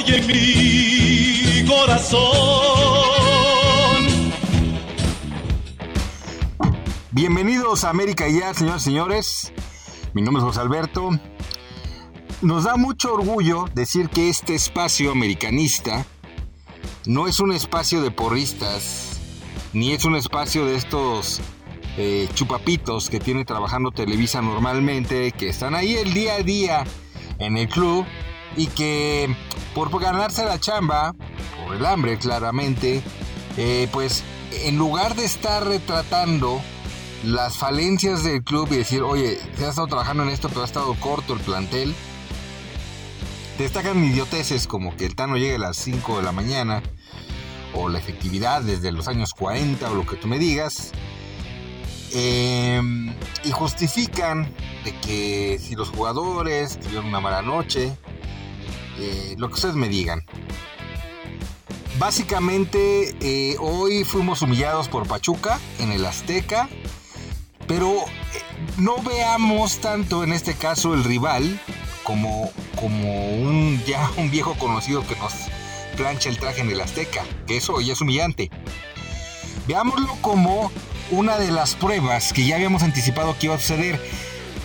hoy en mi corazón. Bienvenidos a América Ya, señores y señores. Mi nombre es José Alberto. Nos da mucho orgullo decir que este espacio americanista no es un espacio de porristas, ni es un espacio de estos eh, chupapitos que tiene trabajando Televisa normalmente, que están ahí el día a día en el club y que por ganarse la chamba, por el hambre claramente, eh, pues en lugar de estar retratando las falencias del club y decir, oye, se ha estado trabajando en esto, pero ha estado corto el plantel, destacan idioteces como que el Tano llegue a las 5 de la mañana, o la efectividad desde los años 40, o lo que tú me digas, em, y justifican de que si los jugadores tuvieron una mala noche, eh, lo que ustedes me digan. Básicamente, eh, hoy fuimos humillados por Pachuca en el Azteca, pero eh, no veamos tanto en este caso el rival como, como un, ya un viejo conocido que nos plancha el traje en el Azteca, que eso ya es humillante. Veámoslo como una de las pruebas que ya habíamos anticipado que iba a suceder.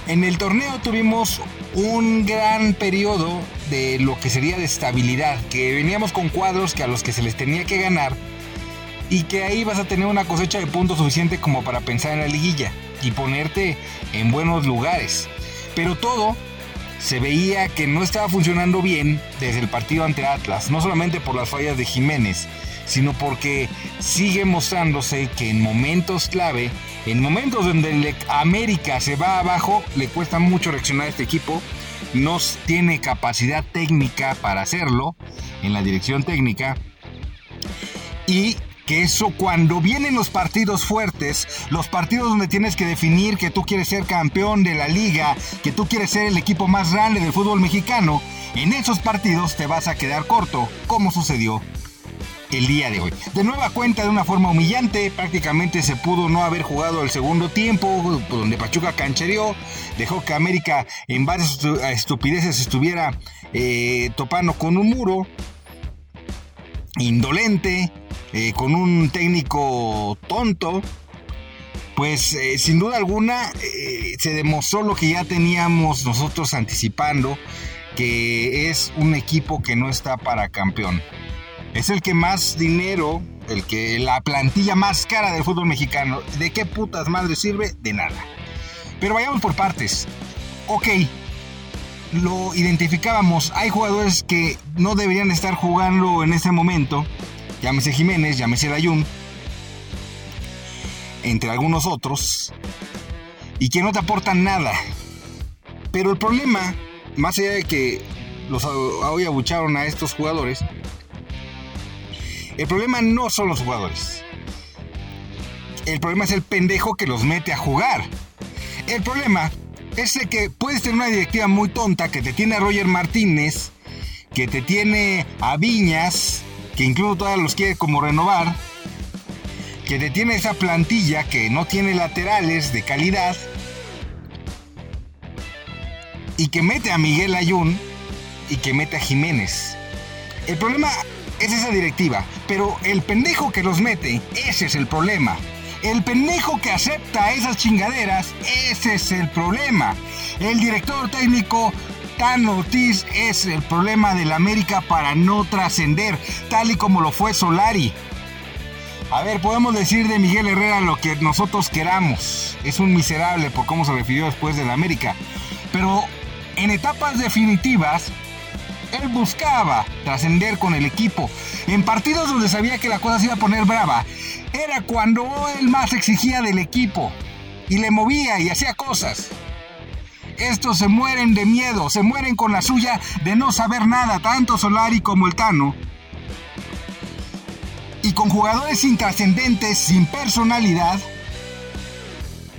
En el torneo tuvimos un gran periodo de lo que sería de estabilidad, que veníamos con cuadros que a los que se les tenía que ganar y que ahí vas a tener una cosecha de puntos suficiente como para pensar en la liguilla y ponerte en buenos lugares. Pero todo se veía que no estaba funcionando bien desde el partido ante Atlas, no solamente por las fallas de Jiménez, sino porque sigue mostrándose que en momentos clave, en momentos donde América se va abajo, le cuesta mucho reaccionar a este equipo, no tiene capacidad técnica para hacerlo en la dirección técnica. Y que eso cuando vienen los partidos fuertes, los partidos donde tienes que definir que tú quieres ser campeón de la liga, que tú quieres ser el equipo más grande del fútbol mexicano, en esos partidos te vas a quedar corto, como sucedió el día de hoy. De nueva cuenta, de una forma humillante, prácticamente se pudo no haber jugado el segundo tiempo, donde Pachuca canchereó, dejó que América en varias estupideces estuviera eh, topando con un muro, indolente, eh, con un técnico tonto, pues eh, sin duda alguna se demostró lo que ya teníamos nosotros anticipando, que es un equipo que no está para campeón es el que más dinero, el que la plantilla más cara del fútbol mexicano. ¿De qué putas madre sirve? De nada. Pero vayamos por partes. Ok, lo identificábamos. Hay jugadores que no deberían estar jugando en ese momento. Llámese Jiménez, llámese Dayun. Entre algunos otros. Y que no te aportan nada. Pero el problema, más allá de que los hoy abucharon a estos jugadores, el problema no son los jugadores. El problema es el pendejo que los mete a jugar. El problema es que puedes tener una directiva muy tonta que te tiene a Roger Martínez, que te tiene a Viñas, que incluso todavía los quiere como renovar, que te tiene esa plantilla que no tiene laterales de calidad y que mete a Miguel Ayun y que mete a Jiménez. El problema es esa directiva. Pero el pendejo que los mete, ese es el problema. El pendejo que acepta esas chingaderas, ese es el problema. El director técnico Tan Ortiz es el problema del América para no trascender, tal y como lo fue Solari. A ver, podemos decir de Miguel Herrera lo que nosotros queramos. Es un miserable por cómo se refirió después del América. Pero en etapas definitivas, él buscaba trascender con el equipo. En partidos donde sabía que la cosa se iba a poner brava, era cuando él más exigía del equipo y le movía y hacía cosas. Estos se mueren de miedo, se mueren con la suya de no saber nada, tanto Solari como el Tano. Y con jugadores intrascendentes, sin personalidad,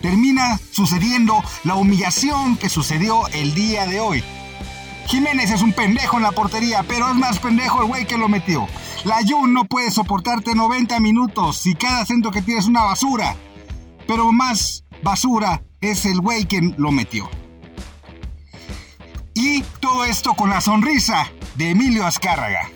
termina sucediendo la humillación que sucedió el día de hoy. Jiménez es un pendejo en la portería, pero es más pendejo el güey que lo metió. La Jun no puede soportarte 90 minutos y cada acento que tiene es una basura. Pero más basura es el güey que lo metió. Y todo esto con la sonrisa de Emilio Azcárraga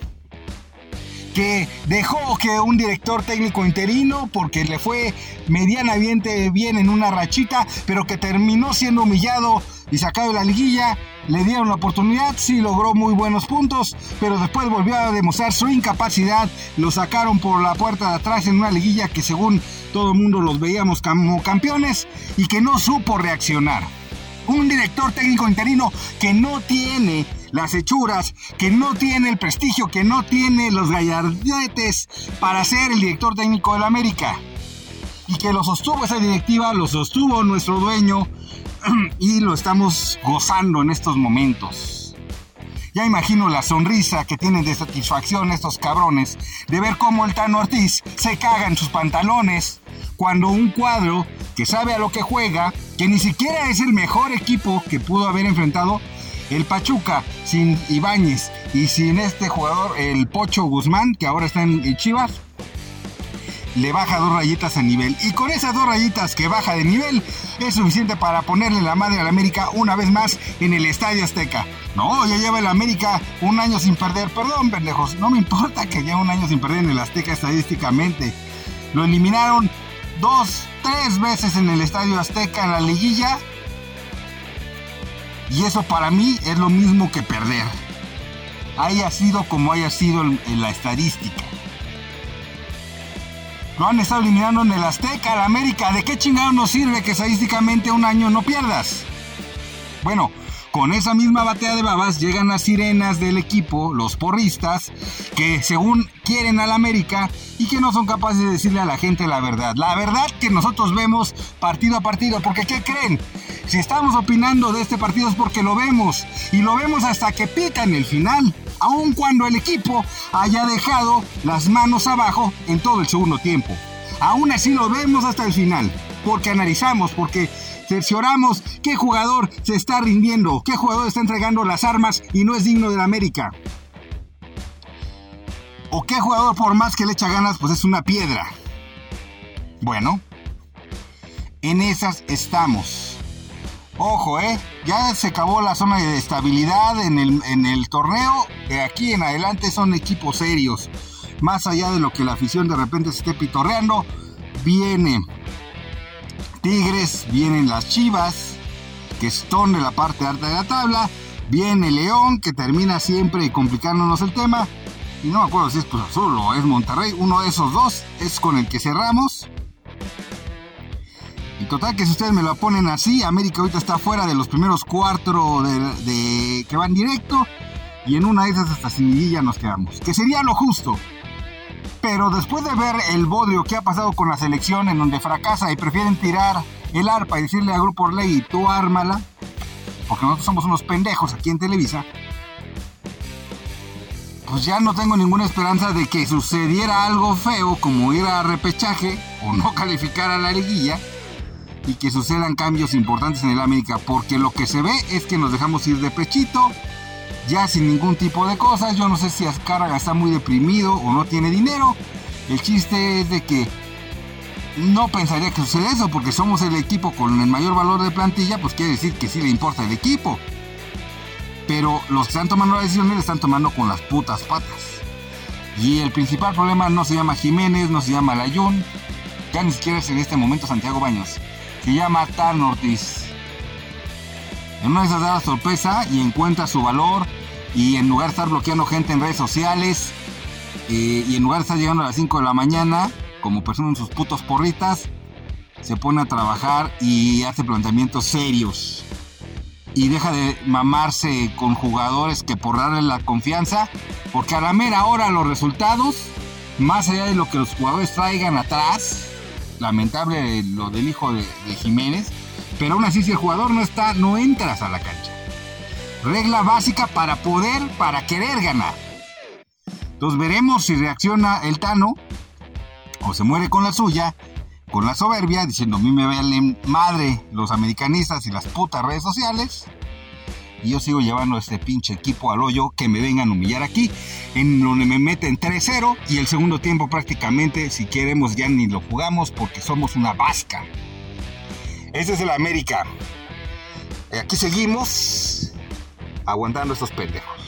que dejó que un director técnico interino, porque le fue medianamente bien en una rachita, pero que terminó siendo humillado y sacado de la liguilla, le dieron la oportunidad, sí logró muy buenos puntos, pero después volvió a demostrar su incapacidad, lo sacaron por la puerta de atrás en una liguilla que según todo el mundo los veíamos como campeones y que no supo reaccionar. Un director técnico interino que no tiene las hechuras, que no tiene el prestigio, que no tiene los gallardetes para ser el director técnico del América. Y que lo sostuvo esa directiva, lo sostuvo nuestro dueño y lo estamos gozando en estos momentos. Ya imagino la sonrisa que tienen de satisfacción estos cabrones de ver cómo el Tano Ortiz se caga en sus pantalones cuando un cuadro que sabe a lo que juega, que ni siquiera es el mejor equipo que pudo haber enfrentado, el Pachuca sin Ibáñez y sin este jugador, el Pocho Guzmán, que ahora está en Chivas, le baja dos rayitas a nivel. Y con esas dos rayitas que baja de nivel, es suficiente para ponerle la madre al América una vez más en el Estadio Azteca. No, ya lleva el América un año sin perder. Perdón, pendejos, no me importa que lleve un año sin perder en el Azteca estadísticamente. Lo eliminaron dos, tres veces en el Estadio Azteca en la liguilla y eso para mí es lo mismo que perder. Haya sido como haya sido en la estadística. Lo han estado eliminando en el Azteca, el América. ¿De qué chingado nos sirve que estadísticamente un año no pierdas? Bueno, con esa misma batea de babas llegan las sirenas del equipo, los porristas, que según quieren al América y que no son capaces de decirle a la gente la verdad. La verdad que nosotros vemos partido a partido, porque ¿qué creen? Si estamos opinando de este partido es porque lo vemos y lo vemos hasta que pica en el final, aun cuando el equipo haya dejado las manos abajo en todo el segundo tiempo. Aún así lo vemos hasta el final, porque analizamos, porque cercioramos qué jugador se está rindiendo, qué jugador está entregando las armas y no es digno de la América. O qué jugador por más que le echa ganas, pues es una piedra. Bueno, en esas estamos. Ojo, ¿eh? Ya se acabó la zona de estabilidad en el, en el torneo. De aquí en adelante son equipos serios. Más allá de lo que la afición de repente se esté pitorreando, viene Tigres, vienen las Chivas, que están de la parte alta de la tabla. Viene León, que termina siempre complicándonos el tema. Y no me acuerdo si es Cruz Azul o es Monterrey. Uno de esos dos es con el que cerramos. Y total que si ustedes me lo ponen así, América ahorita está fuera de los primeros cuatro de, que van directo. Y en una de esas hasta sin nos quedamos. Que sería lo justo. Pero después de ver el bodrio que ha pasado con la selección en donde fracasa y prefieren tirar el arpa y decirle a Grupo Orley, tú ármala, porque nosotros somos unos pendejos aquí en Televisa, pues ya no tengo ninguna esperanza de que sucediera algo feo como ir a repechaje o no calificar a la liguilla y que sucedan cambios importantes en el América, porque lo que se ve es que nos dejamos ir de pechito, ya sin ningún tipo de cosas. Yo no sé si Azcárraga está muy deprimido o no tiene dinero. El chiste es de que no pensaría que suceda eso, porque somos el equipo con el mayor valor de plantilla, pues quiere decir que sí le importa el equipo. Pero los que están tomando las decisiones están tomando con las putas patas. Y el principal problema no se llama Jiménez, no se llama Layún, ya ni siquiera es en este momento Santiago Baños se llama Tan Ortiz. En una de esas da la sorpresa y encuentra su valor y en lugar de estar bloqueando gente en redes sociales eh, y en lugar de estar llegando a las 5 de la mañana como persona en sus putos porritas, se pone a trabajar y hace planteamientos serios. Y deja de mamarse con jugadores que por darle la confianza, porque a la mera hora los resultados, más allá de lo que los jugadores traigan atrás, lamentable lo del hijo de, Jiménez, pero aún así si el jugador no está, no entras a la cancha. Regla básica para poder, para querer ganar. Entonces veremos si reacciona el Tano o se muere con la suya, con la soberbia, diciendo a mí me valen madre los americanistas y las putas redes sociales y yo sigo llevando este pinche equipo al hoyo que me vengan a humillar aquí, en donde me meten 3-0 y el segundo tiempo prácticamente, si queremos, ya ni lo jugamos porque somos una vasca. Ese es el América. Aquí seguimos aguantando estos pendejos.